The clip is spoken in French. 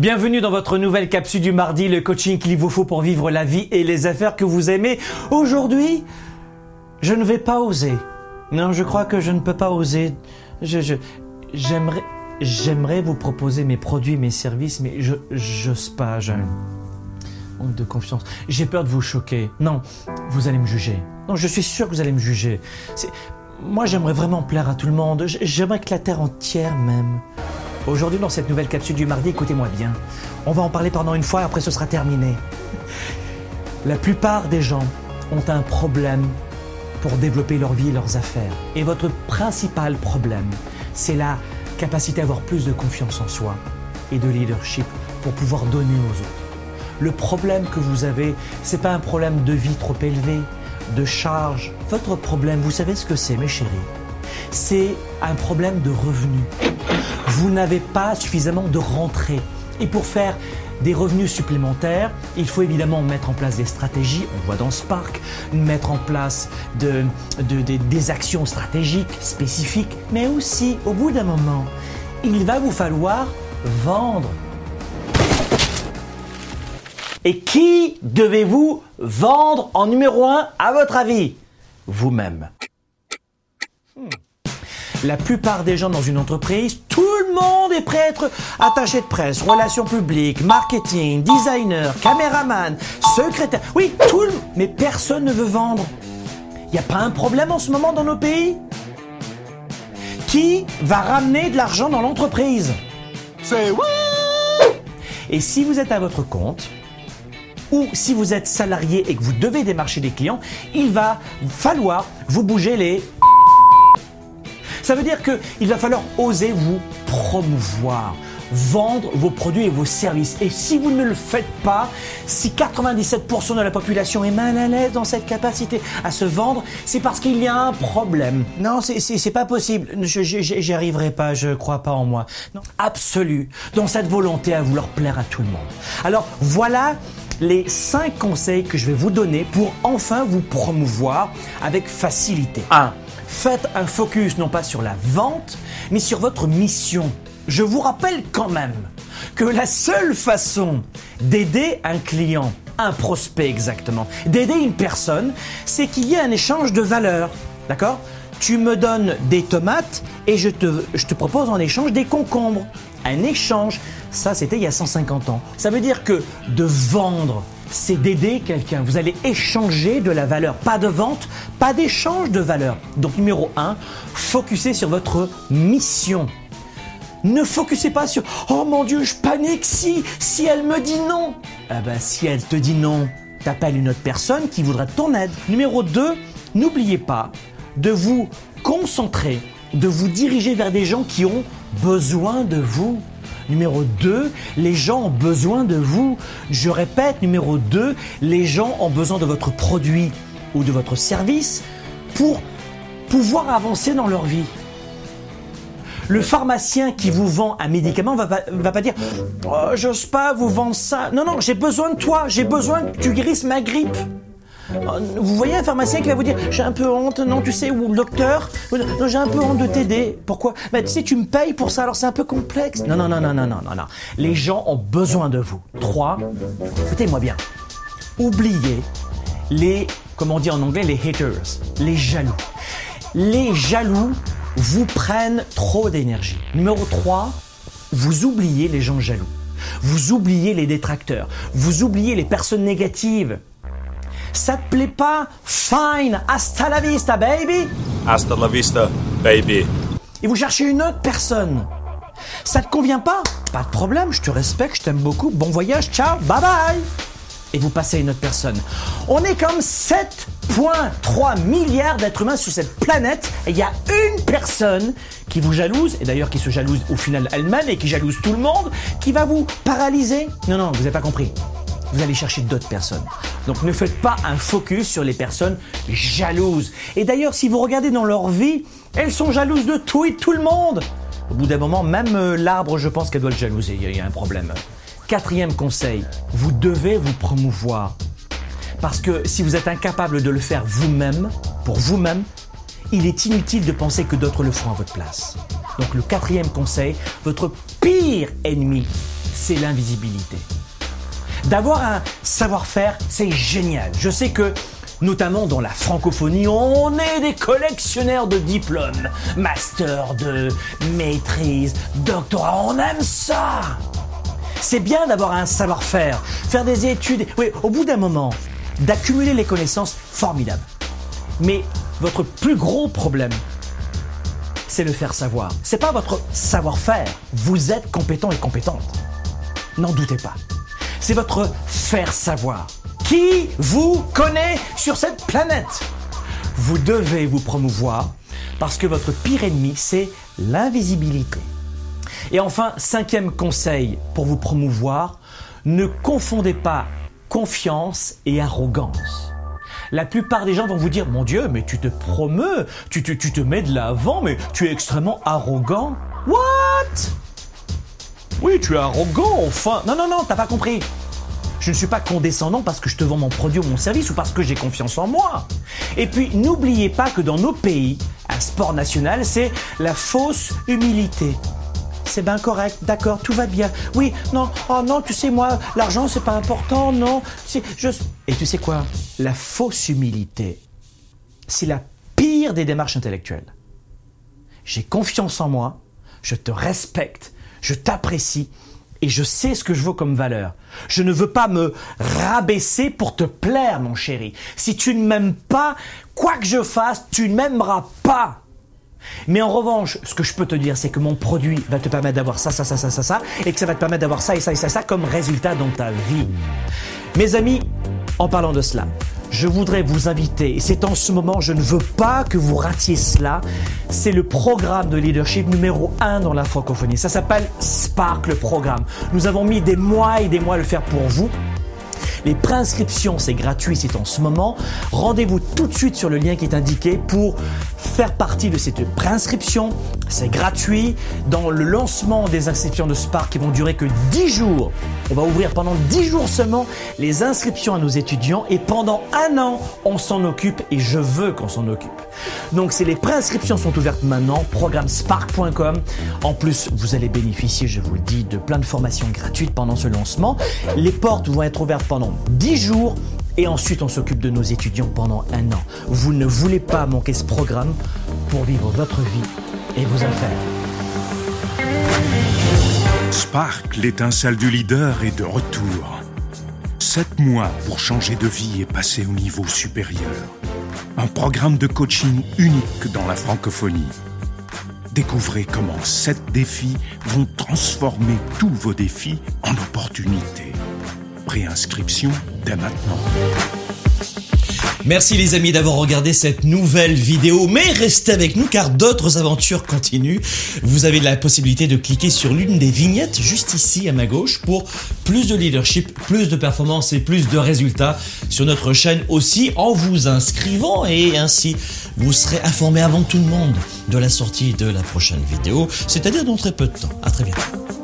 Bienvenue dans votre nouvelle capsule du mardi, le coaching qu'il vous faut pour vivre la vie et les affaires que vous aimez. Aujourd'hui, je ne vais pas oser. Non, je crois que je ne peux pas oser. Je, je, j'aimerais, j'aimerais vous proposer mes produits, mes services, mais je, j'ose pas. Un manque de confiance. J'ai peur de vous choquer. Non, vous allez me juger. Non, je suis sûr que vous allez me juger. Moi, j'aimerais vraiment plaire à tout le monde. J'aimerais que la terre entière m'aime. Aujourd'hui, dans cette nouvelle capsule du mardi, écoutez-moi bien. On va en parler pendant une fois, après ce sera terminé. La plupart des gens ont un problème pour développer leur vie et leurs affaires. Et votre principal problème, c'est la capacité à avoir plus de confiance en soi et de leadership pour pouvoir donner aux autres. Le problème que vous avez, c'est pas un problème de vie trop élevé, de charge. Votre problème, vous savez ce que c'est, mes chéris? C'est un problème de revenus. Vous n'avez pas suffisamment de rentrées. Et pour faire des revenus supplémentaires, il faut évidemment mettre en place des stratégies, on voit dans Spark, mettre en place de- de- de- des actions stratégiques spécifiques, mais aussi, au bout d'un moment, il va vous falloir vendre. Et qui devez-vous vendre en numéro un à votre avis? Vous-même. La plupart des gens dans une entreprise, tout le monde est prêt à être attaché de presse, relations publiques, marketing, designer, caméraman, secrétaire. Oui, tout le... Mais personne ne veut vendre. Il n'y a pas un problème en ce moment dans nos pays? Qui va ramener de l'argent dans l'entreprise? C'est oui Et si vous êtes à votre compte, ou si vous êtes salarié et que vous devez démarcher des clients, il va falloir vous bouger les... Ça veut dire qu'il va falloir oser vous promouvoir, vendre vos produits et vos services. Et si vous ne le faites pas, si 97% de la population est mal à l'aise dans cette capacité à se vendre, c'est parce qu'il y a un problème. Non, c'est- pas possible. J'y arriverai pas, je crois pas en moi. Non, absolu, dans cette volonté à vouloir plaire à tout le monde. Alors voilà les 5 conseils que je vais vous donner pour enfin vous promouvoir avec facilité. 1. Faites un focus non pas sur la vente, mais sur votre mission. Je vous rappelle quand même que la seule façon d'aider un client, un prospect exactement, d'aider une personne, c'est qu'il y ait un échange de valeurs. D'accord? Tu me donnes des tomates et je te, je te propose en échange des concombres. Un échange, ça c'était il y a 150 ans. Ça veut dire que de vendre, c'est d'aider quelqu'un. Vous allez échanger de la valeur. Pas de vente, pas d'échange de valeur. Donc numéro 1, focussez sur votre mission. Ne focussez pas sur Oh mon Dieu, je panique si, si elle me dit non. Ah ben, si elle te dit non, t'appelles une autre personne qui voudra ton aide. Numéro 2, n'oubliez pas de vous concentrer, de vous diriger vers des gens qui ont besoin de vous. Numéro 2, les gens ont besoin de vous. Je répète, numéro 2, les gens ont besoin de votre produit ou de votre service pour pouvoir avancer dans leur vie. Le pharmacien qui vous vend un médicament va pas, va pas dire oh, j'ose pas vous vendre ça. Non, non, j'ai besoin de toi, j'ai besoin que tu guérisses ma grippe. Oh, Vous voyez un pharmacien qui va vous dire j'ai un peu honte, non tu sais, ou le docteur, j'ai un peu honte de t'aider. Pourquoi? Bah, Tu sais, tu me payes pour ça, alors c'est un peu complexe. Non, non, non, non, non, non, non, non. Les gens ont besoin de vous. Trois, écoutez-moi bien. Oubliez les, comment on dit en anglais, les haters, les jaloux. Les jaloux vous prennent trop d'énergie. Numéro 3, vous oubliez les gens jaloux. Vous oubliez les détracteurs. Vous oubliez les personnes négatives. Ça te plaît pas? Fine, hasta la vista, baby Hasta la vista, baby. et vous cherchez une autre personne. Ça te convient pas? Pas de problème, je te respecte, je t'aime beaucoup. Bon voyage, ciao, bye bye. Et vous passez à une autre personne. On est comme 7,3 milliards d'êtres humains sur cette planète et il y a une personne qui vous jalouse, et d'ailleurs qui se jalouse au final elle-même et qui jalouse tout le monde, qui va vous paralyser. Non, non, vous n'avez pas compris. Vous allez chercher d'autres personnes. Donc ne faites pas un focus sur les personnes jalouses. Et d'ailleurs, si vous regardez dans leur vie, elles sont jalouses de tout et de tout le monde. Au bout d'un moment, même euh, l'arbre, je pense qu'elle doit le jalouser. Il y y a un problème. Quatrième conseil, vous devez vous promouvoir. Parce que si vous êtes incapable de le faire vous-même, pour vous-même, il est inutile de penser que d'autres le feront à votre place. Donc le quatrième conseil, votre pire ennemi, c'est l'invisibilité. D'avoir un savoir-faire, c'est génial. Je sais que notamment dans la francophonie, on est des collectionneurs de diplômes, master de maîtrise, doctorat, on aime ça. C'est bien d'avoir un savoir-faire, faire des études, oui, au bout d'un moment, d'accumuler les connaissances, formidable. Mais votre plus gros problème, c'est le faire savoir. C'est pas votre savoir-faire. Vous êtes compétent et compétente. N'en doutez pas. C'est votre faire savoir. Qui vous connaît sur cette planète? Vous devez vous promouvoir parce que votre pire ennemi, c'est l'invisibilité. Et enfin, cinquième conseil pour vous promouvoir, ne confondez pas confiance et arrogance. La plupart des gens vont vous dire, mon Dieu, mais tu te promeus, tu, tu, tu te mets de l'avant, mais tu es extrêmement arrogant. What? Oui, tu es arrogant, enfin. Non, non, non, t'as pas compris. Je ne suis pas condescendant parce que je te vends mon produit ou mon service ou parce que j'ai confiance en moi. Et puis, n'oubliez pas que dans nos pays, un sport national, c'est la fausse humilité. C'est bien correct, d'accord, tout va bien. Oui, non, oh non, tu sais, moi, l'argent, c'est pas important, non. Et tu sais quoi? La fausse humilité, c'est la pire des démarches intellectuelles. J'ai confiance en moi, je te respecte, je t'apprécie, et je sais ce que je veux comme valeur. Je ne veux pas me rabaisser pour te plaire, mon chéri. Si tu ne m'aimes pas, quoi que je fasse, tu ne m'aimeras pas. Mais en revanche, ce que je peux te dire, c'est que mon produit va te permettre d'avoir ça, ça, ça, ça, ça, ça, et que ça va te permettre d'avoir ça et ça et ça, ça comme résultat dans ta vie. Mes amis, en parlant de cela, je voudrais vous inviter, et c'est en ce moment, je ne veux pas que vous ratiez cela, c'est le programme de leadership numéro 1 dans la francophonie. Ça s'appelle Spark, le programme. Nous avons mis des mois et des mois à le faire pour vous. Les préinscriptions, c'est gratuit, c'est en ce moment. Rendez-vous tout de suite sur le lien qui est indiqué pour faire partie de cette préinscription. C'est gratuit. Dans le lancement des inscriptions de Spark qui vont durer que 10 jours, on va ouvrir pendant 10 jours seulement les inscriptions à nos étudiants et pendant un an, on s'en occupe et je veux qu'on s'en occupe. Donc, les préinscriptions sont ouvertes maintenant, programme spark.com. En plus, vous allez bénéficier, je vous le dis, de plein de formations gratuites pendant ce lancement. Les portes vont être ouvertes pendant 10 jours et ensuite on s'occupe de nos étudiants pendant un an. Vous ne voulez pas manquer ce programme pour vivre votre vie et vos affaires. Spark, l'étincelle du leader, est de retour. Sept mois pour changer de vie et passer au niveau supérieur. Un programme de coaching unique dans la francophonie. Découvrez comment sept défis vont transformer tous vos défis en opportunités. Préinscription dès maintenant. Merci les amis d'avoir regardé cette nouvelle vidéo, mais restez avec nous car d'autres aventures continuent. Vous avez la possibilité de cliquer sur l'une des vignettes juste ici à ma gauche pour plus de leadership, plus de performance et plus de résultats sur notre chaîne aussi en vous inscrivant et ainsi vous serez informé avant tout le monde de la sortie de la prochaine vidéo, c'est-à-dire dans très peu de temps. À très bientôt.